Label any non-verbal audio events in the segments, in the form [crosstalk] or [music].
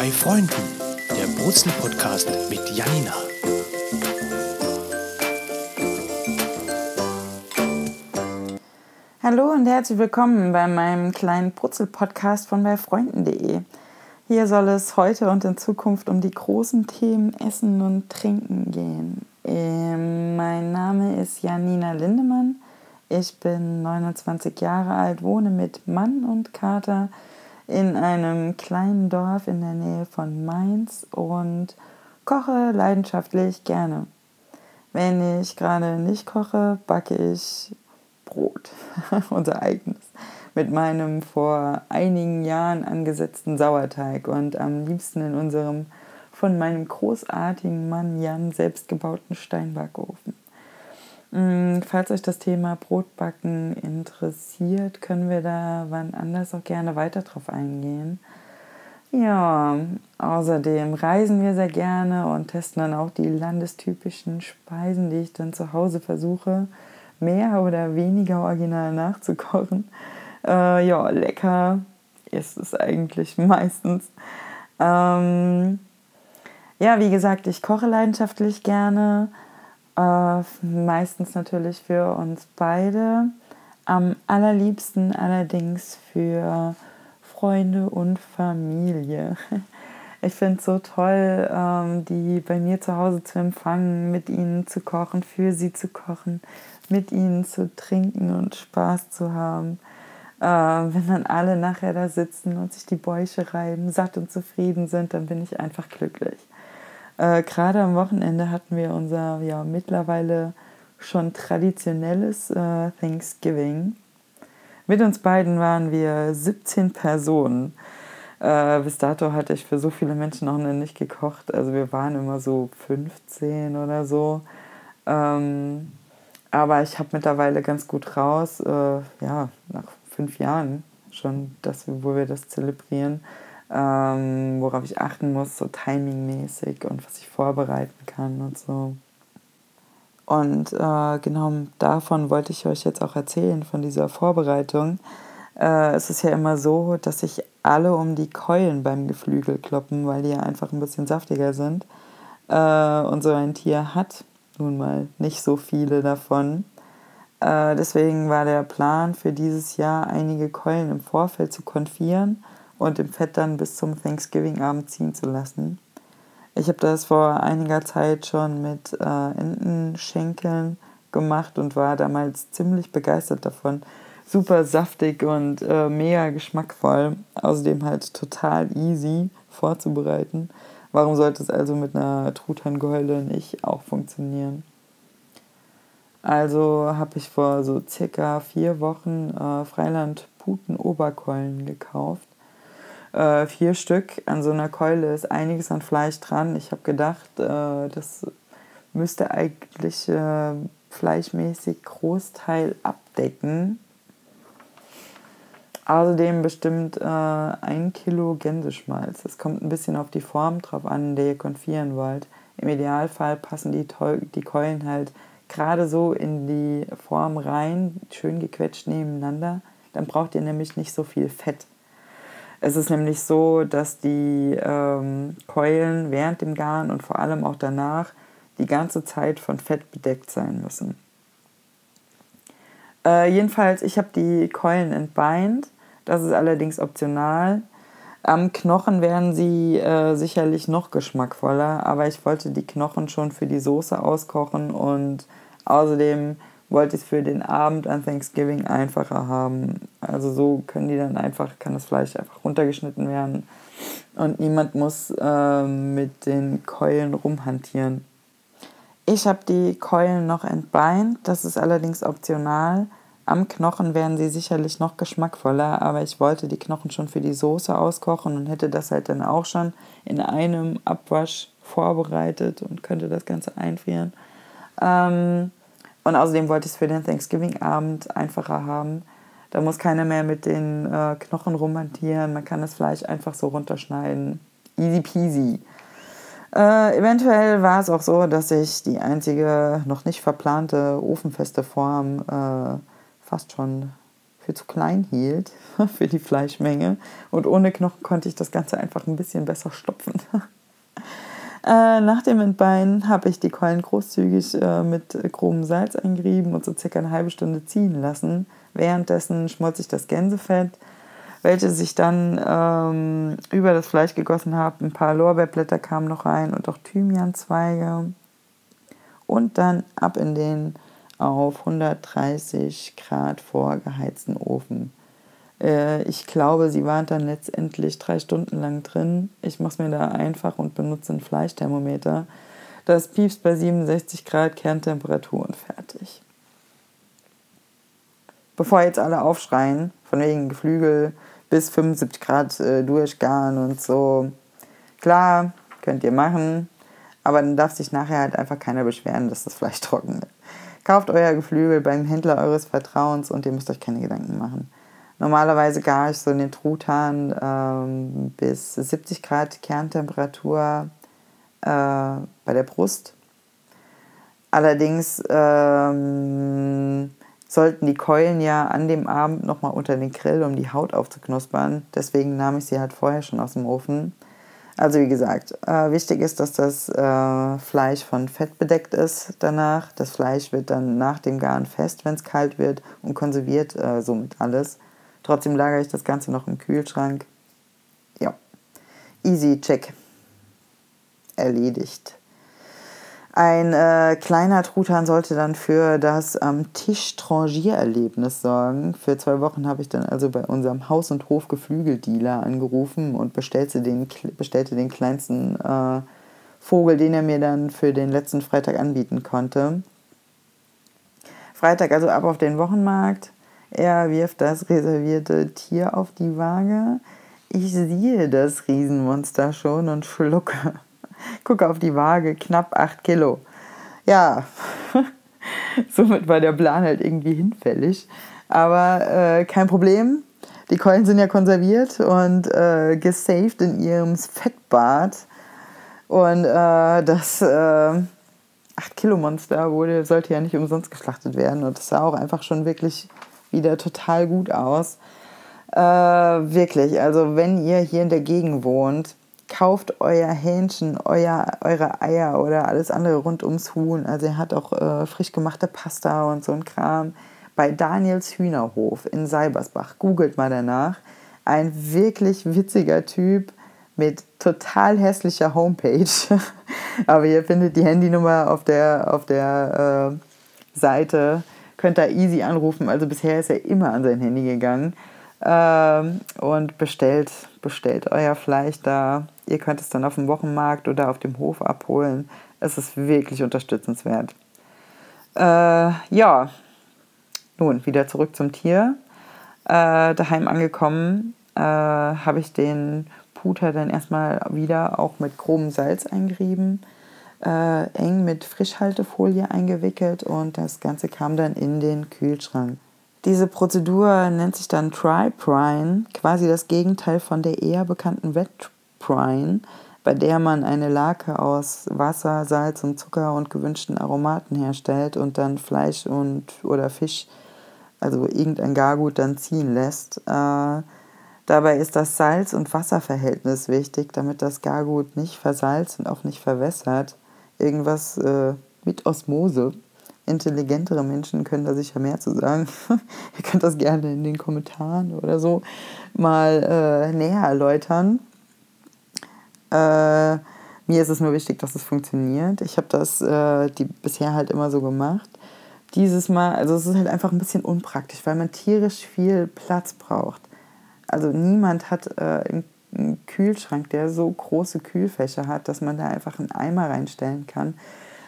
Bei Freunden, der Brutzel-Podcast mit Janina. Hallo und herzlich willkommen bei meinem kleinen Brutzel-Podcast von beifreunden.de. Hier soll es heute und in Zukunft um die großen Themen Essen und Trinken gehen. Ähm, mein Name ist Janina Lindemann. Ich bin 29 Jahre alt, wohne mit Mann und Kater in einem kleinen Dorf in der Nähe von Mainz und koche leidenschaftlich gerne. Wenn ich gerade nicht koche, backe ich Brot, [laughs] unser eigenes, mit meinem vor einigen Jahren angesetzten Sauerteig und am liebsten in unserem von meinem großartigen Mann Jan selbstgebauten Steinbackofen. Mm, falls euch das Thema Brotbacken interessiert, können wir da wann anders auch gerne weiter drauf eingehen. Ja, außerdem reisen wir sehr gerne und testen dann auch die landestypischen Speisen, die ich dann zu Hause versuche, mehr oder weniger original nachzukochen. Äh, ja, lecker ist es eigentlich [laughs] meistens. Ähm, ja, wie gesagt, ich koche leidenschaftlich gerne. Äh, meistens natürlich für uns beide. Am allerliebsten allerdings für Freunde und Familie. [laughs] Ich finde es so toll, ähm, die bei mir zu Hause zu empfangen, mit ihnen zu kochen, für sie zu kochen, mit ihnen zu trinken und Spaß zu haben. Äh, wenn dann alle nachher da sitzen und sich die Bäuche reiben, satt und zufrieden sind, dann bin ich einfach glücklich. Äh, Gerade am Wochenende hatten wir unser ja mittlerweile schon traditionelles äh, Thanksgiving. Mit uns beiden waren wir 17 Personen. Äh, bis dato hatte ich für so viele Menschen noch nicht gekocht. Also wir waren immer so 15 oder so. Ähm, aber ich habe mittlerweile ganz gut raus, äh, ja, nach fünf Jahren schon, dass wo wir das zelebrieren, ähm, worauf ich achten muss, so timingmäßig und was ich vorbereiten kann und so. Und äh, genau davon wollte ich euch jetzt auch erzählen, von dieser Vorbereitung. Äh, es ist ja immer so, dass sich alle um die Keulen beim Geflügel kloppen, weil die ja einfach ein bisschen saftiger sind. Äh, und so ein Tier hat nun mal nicht so viele davon. Äh, deswegen war der Plan für dieses Jahr, einige Keulen im Vorfeld zu konfieren und im Fett dann bis zum Thanksgiving-Abend ziehen zu lassen. Ich habe das vor einiger Zeit schon mit äh, Entenschenkeln gemacht und war damals ziemlich begeistert davon. Super saftig und äh, mega geschmackvoll. Außerdem halt total easy vorzubereiten. Warum sollte es also mit einer Truthahngeule nicht auch funktionieren? Also habe ich vor so circa vier Wochen äh, Freiland Puten Oberkeulen gekauft äh, vier Stück. An so einer Keule ist einiges an Fleisch dran. Ich habe gedacht, äh, das müsste eigentlich äh, fleischmäßig Großteil abdecken. Außerdem bestimmt äh, ein Kilo Gänseschmalz. Es kommt ein bisschen auf die Form drauf an, in der ihr konfieren wollt. Im Idealfall passen die, die Keulen halt gerade so in die Form rein, schön gequetscht nebeneinander. Dann braucht ihr nämlich nicht so viel Fett. Es ist nämlich so, dass die ähm, Keulen während dem Garn und vor allem auch danach die ganze Zeit von Fett bedeckt sein müssen. Äh, jedenfalls, ich habe die Keulen entbeint. Das ist allerdings optional. Am Knochen werden sie äh, sicherlich noch geschmackvoller, aber ich wollte die Knochen schon für die Soße auskochen und außerdem wollte ich es für den Abend an Thanksgiving einfacher haben. Also so können die dann einfach, kann das Fleisch einfach runtergeschnitten werden und niemand muss äh, mit den Keulen rumhantieren. Ich habe die Keulen noch entbeint, das ist allerdings optional. Am Knochen wären sie sicherlich noch geschmackvoller, aber ich wollte die Knochen schon für die Soße auskochen und hätte das halt dann auch schon in einem Abwasch vorbereitet und könnte das Ganze einfrieren. Ähm, und außerdem wollte ich es für den Thanksgiving-Abend einfacher haben. Da muss keiner mehr mit den äh, Knochen rumhantieren. Man kann das Fleisch einfach so runterschneiden. Easy peasy. Äh, eventuell war es auch so, dass ich die einzige noch nicht verplante ofenfeste Form äh, fast schon für zu klein hielt [laughs] für die Fleischmenge. Und ohne Knochen konnte ich das Ganze einfach ein bisschen besser stopfen. [laughs] Äh, nach dem Entbeinen habe ich die Keulen großzügig äh, mit grobem Salz eingerieben und so circa eine halbe Stunde ziehen lassen. Währenddessen schmolz ich das Gänsefett, welches ich dann ähm, über das Fleisch gegossen habe. Ein paar Lorbeerblätter kamen noch rein und auch Thymianzweige. Und dann ab in den auf 130 Grad vorgeheizten Ofen. Äh, ich glaube, sie waren dann letztendlich drei Stunden lang drin. Ich mache es mir da einfach und benutze ein Fleischthermometer. Das piepst bei 67 Grad Kerntemperatur und fertig. Bevor jetzt alle aufschreien, von wegen Geflügel bis 75 Grad äh, durchgaren und so. Klar, könnt ihr machen, aber dann darf sich nachher halt einfach keiner beschweren, dass das Fleisch trocken ist. Kauft euer Geflügel beim Händler eures Vertrauens und ihr müsst euch keine Gedanken machen. Normalerweise gar ich so in den Truthahn ähm, bis 70 Grad Kerntemperatur äh, bei der Brust. Allerdings ähm, sollten die Keulen ja an dem Abend nochmal unter den Grill, um die Haut aufzuknuspern. Deswegen nahm ich sie halt vorher schon aus dem Ofen. Also wie gesagt, äh, wichtig ist, dass das äh, Fleisch von Fett bedeckt ist danach. Das Fleisch wird dann nach dem Garen fest, wenn es kalt wird und konserviert äh, somit alles. Trotzdem lagere ich das Ganze noch im Kühlschrank. Ja, easy check. Erledigt. Ein äh, kleiner Truthahn sollte dann für das am Tisch Trangiererlebnis sorgen. Für zwei Wochen habe ich dann also bei unserem Haus- und Hof-Geflügeldealer angerufen und bestellte den, bestellte den kleinsten äh, Vogel, den er mir dann für den letzten Freitag anbieten konnte. Freitag also ab auf den Wochenmarkt. Er wirft das reservierte Tier auf die Waage. Ich sehe das Riesenmonster schon und schlucke. [laughs] Gucke auf die Waage, knapp 8 Kilo. Ja, [laughs] somit war der Plan halt irgendwie hinfällig. Aber äh, kein Problem. Die Keulen sind ja konserviert und äh, gesaved in ihrem Fettbad. Und äh, das äh, 8-Kilo-Monster wurde, sollte ja nicht umsonst geschlachtet werden. Und das sah auch einfach schon wirklich wieder total gut aus. Äh, wirklich, also wenn ihr hier in der Gegend wohnt, kauft euer Hähnchen, euer, eure Eier oder alles andere rund ums Huhn. Also er hat auch äh, frisch gemachte Pasta und so ein Kram. Bei Daniels Hühnerhof in Seibersbach. Googelt mal danach. Ein wirklich witziger Typ mit total hässlicher Homepage. [laughs] Aber ihr findet die Handynummer auf der, auf der äh, Seite könnt da easy anrufen. Also bisher ist er immer an sein Handy gegangen ähm, und bestellt, bestellt euer Fleisch da. Ihr könnt es dann auf dem Wochenmarkt oder auf dem Hof abholen. Es ist wirklich unterstützenswert. Äh, ja, nun wieder zurück zum Tier. Äh, daheim angekommen äh, habe ich den Puter dann erstmal wieder auch mit grobem Salz eingerieben äh, eng mit Frischhaltefolie eingewickelt und das Ganze kam dann in den Kühlschrank. Diese Prozedur nennt sich dann Dry Brine, quasi das Gegenteil von der eher bekannten Wet Brine, bei der man eine Lake aus Wasser, Salz und Zucker und gewünschten Aromaten herstellt und dann Fleisch und oder Fisch, also irgendein Gargut, dann ziehen lässt. Äh, dabei ist das Salz- und Wasserverhältnis wichtig, damit das Gargut nicht versalzt und auch nicht verwässert irgendwas äh, mit Osmose. Intelligentere Menschen können da sicher mehr zu sagen. [laughs] Ihr könnt das gerne in den Kommentaren oder so mal äh, näher erläutern. Äh, mir ist es nur wichtig, dass es funktioniert. Ich habe das äh, die, bisher halt immer so gemacht. Dieses Mal, also es ist halt einfach ein bisschen unpraktisch, weil man tierisch viel Platz braucht. Also niemand hat äh, einen Kühlschrank, der so große Kühlfächer hat, dass man da einfach einen Eimer reinstellen kann,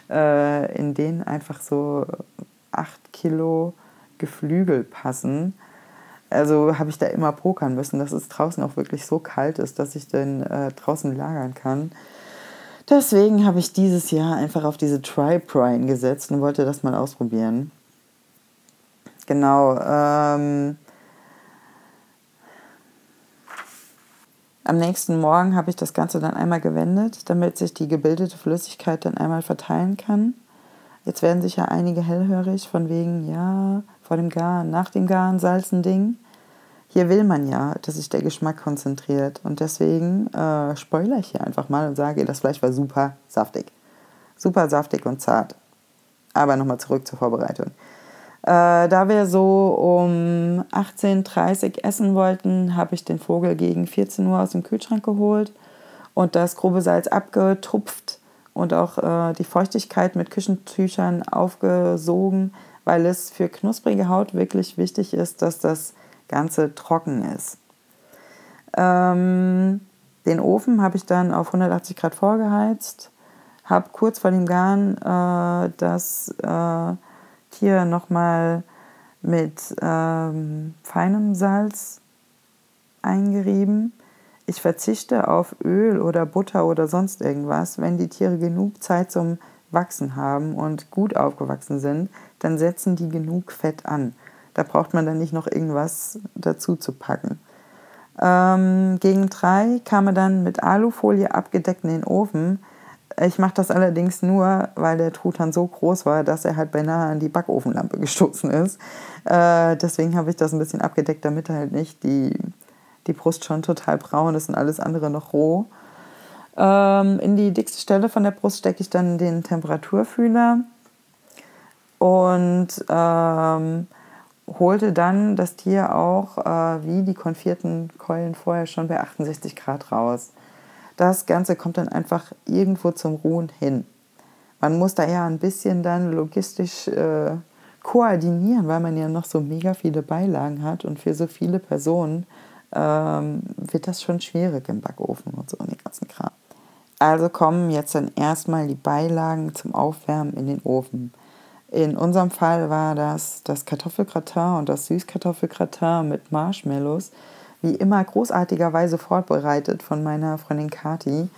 äh, in den einfach so 8 Kilo Geflügel passen. Also habe ich da immer pokern müssen, dass es draußen auch wirklich so kalt ist, dass ich den äh, draußen lagern kann. Deswegen habe ich dieses Jahr einfach auf diese Tri-Prine gesetzt und wollte das mal ausprobieren. Genau. Ähm, Am nächsten Morgen habe ich das Ganze dann einmal gewendet, damit sich die gebildete Flüssigkeit dann einmal verteilen kann. Jetzt werden sicher einige hellhörig von wegen, ja, vor dem Garen, nach dem Garen salzen Ding. Hier will man ja, dass sich der Geschmack konzentriert. Und deswegen äh, spoilere ich hier einfach mal und sage, das Fleisch war super saftig. Super saftig und zart. Aber nochmal zurück zur Vorbereitung. Äh, da wir so um 18.30 Uhr essen wollten, habe ich den Vogel gegen 14 Uhr aus dem Kühlschrank geholt und das grobe Salz abgetupft und auch äh, die Feuchtigkeit mit Küchentüchern aufgesogen, weil es für knusprige Haut wirklich wichtig ist, dass das Ganze trocken ist. Ähm, den Ofen habe ich dann auf 180 Grad vorgeheizt, habe kurz vor dem Garn äh, das äh, Tier nochmal mit ähm, feinem Salz eingerieben ich verzichte auf Öl oder Butter oder sonst irgendwas. Wenn die Tiere genug Zeit zum Wachsen haben und gut aufgewachsen sind, dann setzen die genug Fett an. Da braucht man dann nicht noch irgendwas dazu zu packen. Ähm, gegen drei kam er dann mit Alufolie abgedeckt in den Ofen. Ich mache das allerdings nur, weil der Truthahn so groß war, dass er halt beinahe an die Backofenlampe gestoßen ist. Äh, deswegen habe ich das ein bisschen abgedeckt, damit halt nicht die die Brust schon total braun ist und alles andere noch roh. Ähm, in die dickste Stelle von der Brust stecke ich dann den Temperaturfühler und ähm, holte dann das Tier auch äh, wie die konfierten Keulen vorher schon bei 68 Grad raus. Das Ganze kommt dann einfach irgendwo zum Ruhen hin. Man muss da ja ein bisschen dann logistisch äh, koordinieren, weil man ja noch so mega viele Beilagen hat und für so viele Personen ähm, wird das schon schwierig im Backofen und so und den ganzen Kram. Also kommen jetzt dann erstmal die Beilagen zum Aufwärmen in den Ofen. In unserem Fall war das das Kartoffelgratin und das Süßkartoffelgratin mit Marshmallows, wie immer großartigerweise vorbereitet von meiner Freundin Kati.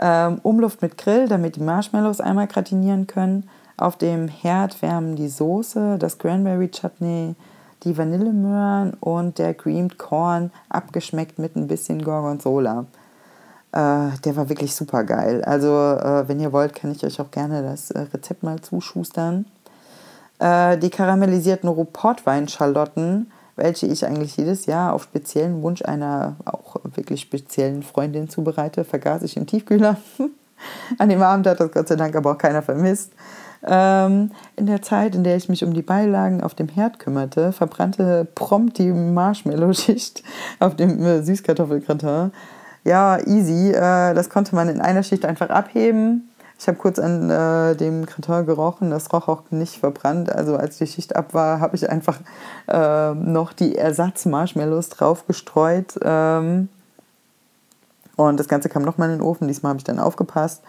Ähm, Umluft mit Grill, damit die Marshmallows einmal gratinieren können. Auf dem Herd wärmen die Soße, das Cranberry Chutney, die Vanillemöhren und der Creamed Corn abgeschmeckt mit ein bisschen Gorgonzola. Äh, der war wirklich super geil. Also, äh, wenn ihr wollt, kann ich euch auch gerne das äh, Rezept mal zuschustern. Äh, die karamellisierten Portweinschalotten, welche ich eigentlich jedes Jahr auf speziellen Wunsch einer auch wirklich speziellen Freundin zubereite, vergaß ich im Tiefkühler. [laughs] An dem Abend hat das Gott sei Dank aber auch keiner vermisst. Ähm, in der Zeit, in der ich mich um die Beilagen auf dem Herd kümmerte, verbrannte prompt die Marshmallow-Schicht [laughs] auf dem äh, Süßkartoffelgratin. Ja, easy. Äh, das konnte man in einer Schicht einfach abheben. Ich habe kurz an äh, dem Gratin gerochen, das roch auch nicht verbrannt. Also als die Schicht ab war, habe ich einfach äh, noch die Ersatz-Marshmallows drauf gestreut. Ähm, und das Ganze kam nochmal in den Ofen. Diesmal habe ich dann aufgepasst.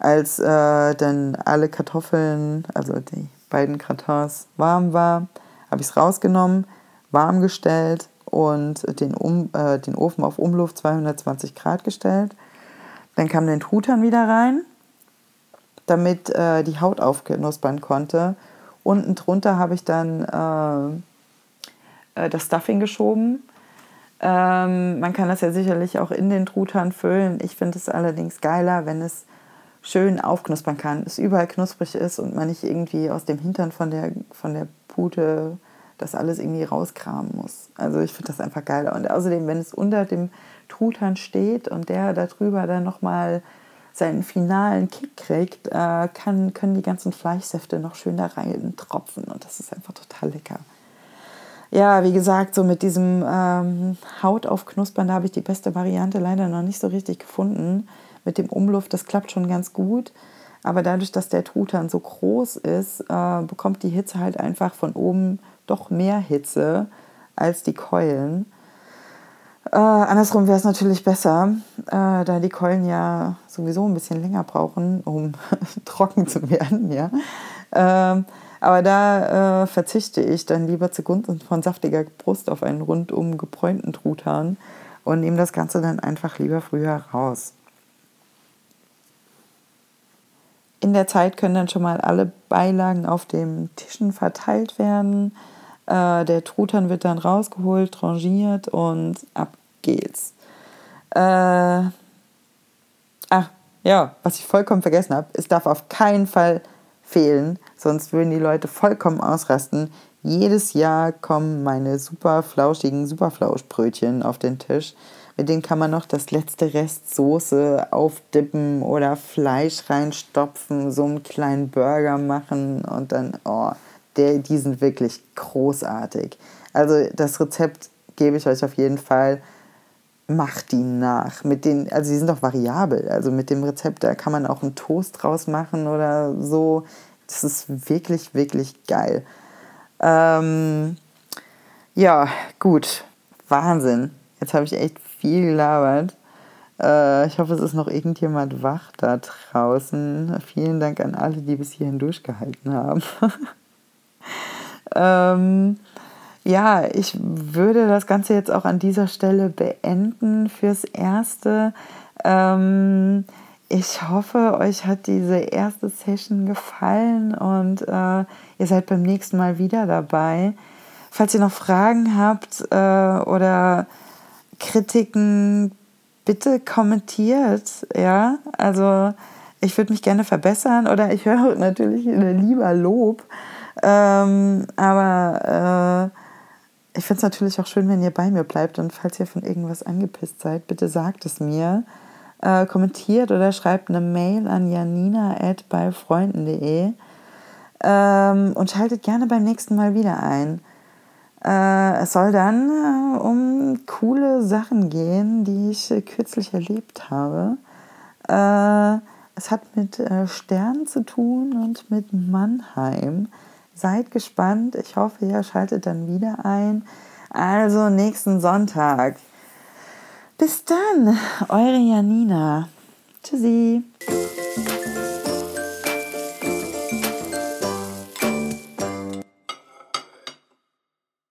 Als äh, dann alle Kartoffeln, also die beiden Gratins warm war, habe ich es rausgenommen, warm gestellt und den, um, äh, den Ofen auf Umluft 220 Grad gestellt. Dann kam der Truthahn wieder rein, damit äh, die Haut aufknuspern konnte. Unten drunter habe ich dann äh, äh, das Stuffing geschoben. Ähm, man kann das ja sicherlich auch in den Truthahn füllen. Ich finde es allerdings geiler, wenn es schön aufknuspern kann, es überall knusprig ist und man nicht irgendwie aus dem Hintern von der, von der Pute das alles irgendwie rauskramen muss. Also ich finde das einfach geil. Und außerdem, wenn es unter dem Truthahn steht und der darüber dann nochmal seinen finalen Kick kriegt, äh, kann, können die ganzen Fleischsäfte noch schön da rein tropfen und das ist einfach total lecker. Ja, wie gesagt, so mit diesem ähm, Haut aufknuspern, da habe ich die beste Variante leider noch nicht so richtig gefunden mit dem Umluft, das klappt schon ganz gut. Aber dadurch, dass der Truthahn so groß ist, äh, bekommt die Hitze halt einfach von oben doch mehr Hitze als die Keulen. Äh, andersrum wäre es natürlich besser, äh, da die Keulen ja sowieso ein bisschen länger brauchen, um [laughs] trocken zu werden. Ja? Ähm, aber da äh, verzichte ich dann lieber zugunsten von saftiger Brust auf einen rundum gebräunten Truthahn und nehme das Ganze dann einfach lieber früher raus. In der Zeit können dann schon mal alle Beilagen auf den Tischen verteilt werden. Äh, der Truthahn wird dann rausgeholt, trangiert und ab geht's. Äh, ach, ja, was ich vollkommen vergessen habe, es darf auf keinen Fall fehlen, sonst würden die Leute vollkommen ausrasten. Jedes Jahr kommen meine super flauschigen Superflauschbrötchen auf den Tisch. Mit denen kann man noch das letzte Rest Soße aufdippen oder Fleisch reinstopfen, so einen kleinen Burger machen und dann, oh, der, die sind wirklich großartig. Also das Rezept gebe ich euch auf jeden Fall. Macht die nach. Mit den, also die sind auch variabel. Also mit dem Rezept, da kann man auch einen Toast draus machen oder so. Das ist wirklich, wirklich geil. Ähm, ja, gut. Wahnsinn. Jetzt habe ich echt viel gelabert. Äh, ich hoffe, es ist noch irgendjemand wach da draußen. Vielen Dank an alle, die bis hierhin durchgehalten haben. [laughs] ähm, ja, ich würde das Ganze jetzt auch an dieser Stelle beenden fürs Erste. Ähm, ich hoffe, euch hat diese erste Session gefallen und äh, ihr seid beim nächsten Mal wieder dabei. Falls ihr noch Fragen habt äh, oder Kritiken, bitte kommentiert. Ja, also ich würde mich gerne verbessern oder ich höre natürlich lieber Lob. Ähm, aber äh, ich finde es natürlich auch schön, wenn ihr bei mir bleibt und falls ihr von irgendwas angepisst seid, bitte sagt es mir. Äh, kommentiert oder schreibt eine Mail an janina.beifreunden.de ähm, und schaltet gerne beim nächsten Mal wieder ein. Äh, es soll dann äh, um coole Sachen gehen, die ich kürzlich erlebt habe. Äh, es hat mit äh, Sternen zu tun und mit Mannheim. Seid gespannt. Ich hoffe, ihr schaltet dann wieder ein. Also nächsten Sonntag. Bis dann, eure Janina. Tschüssi.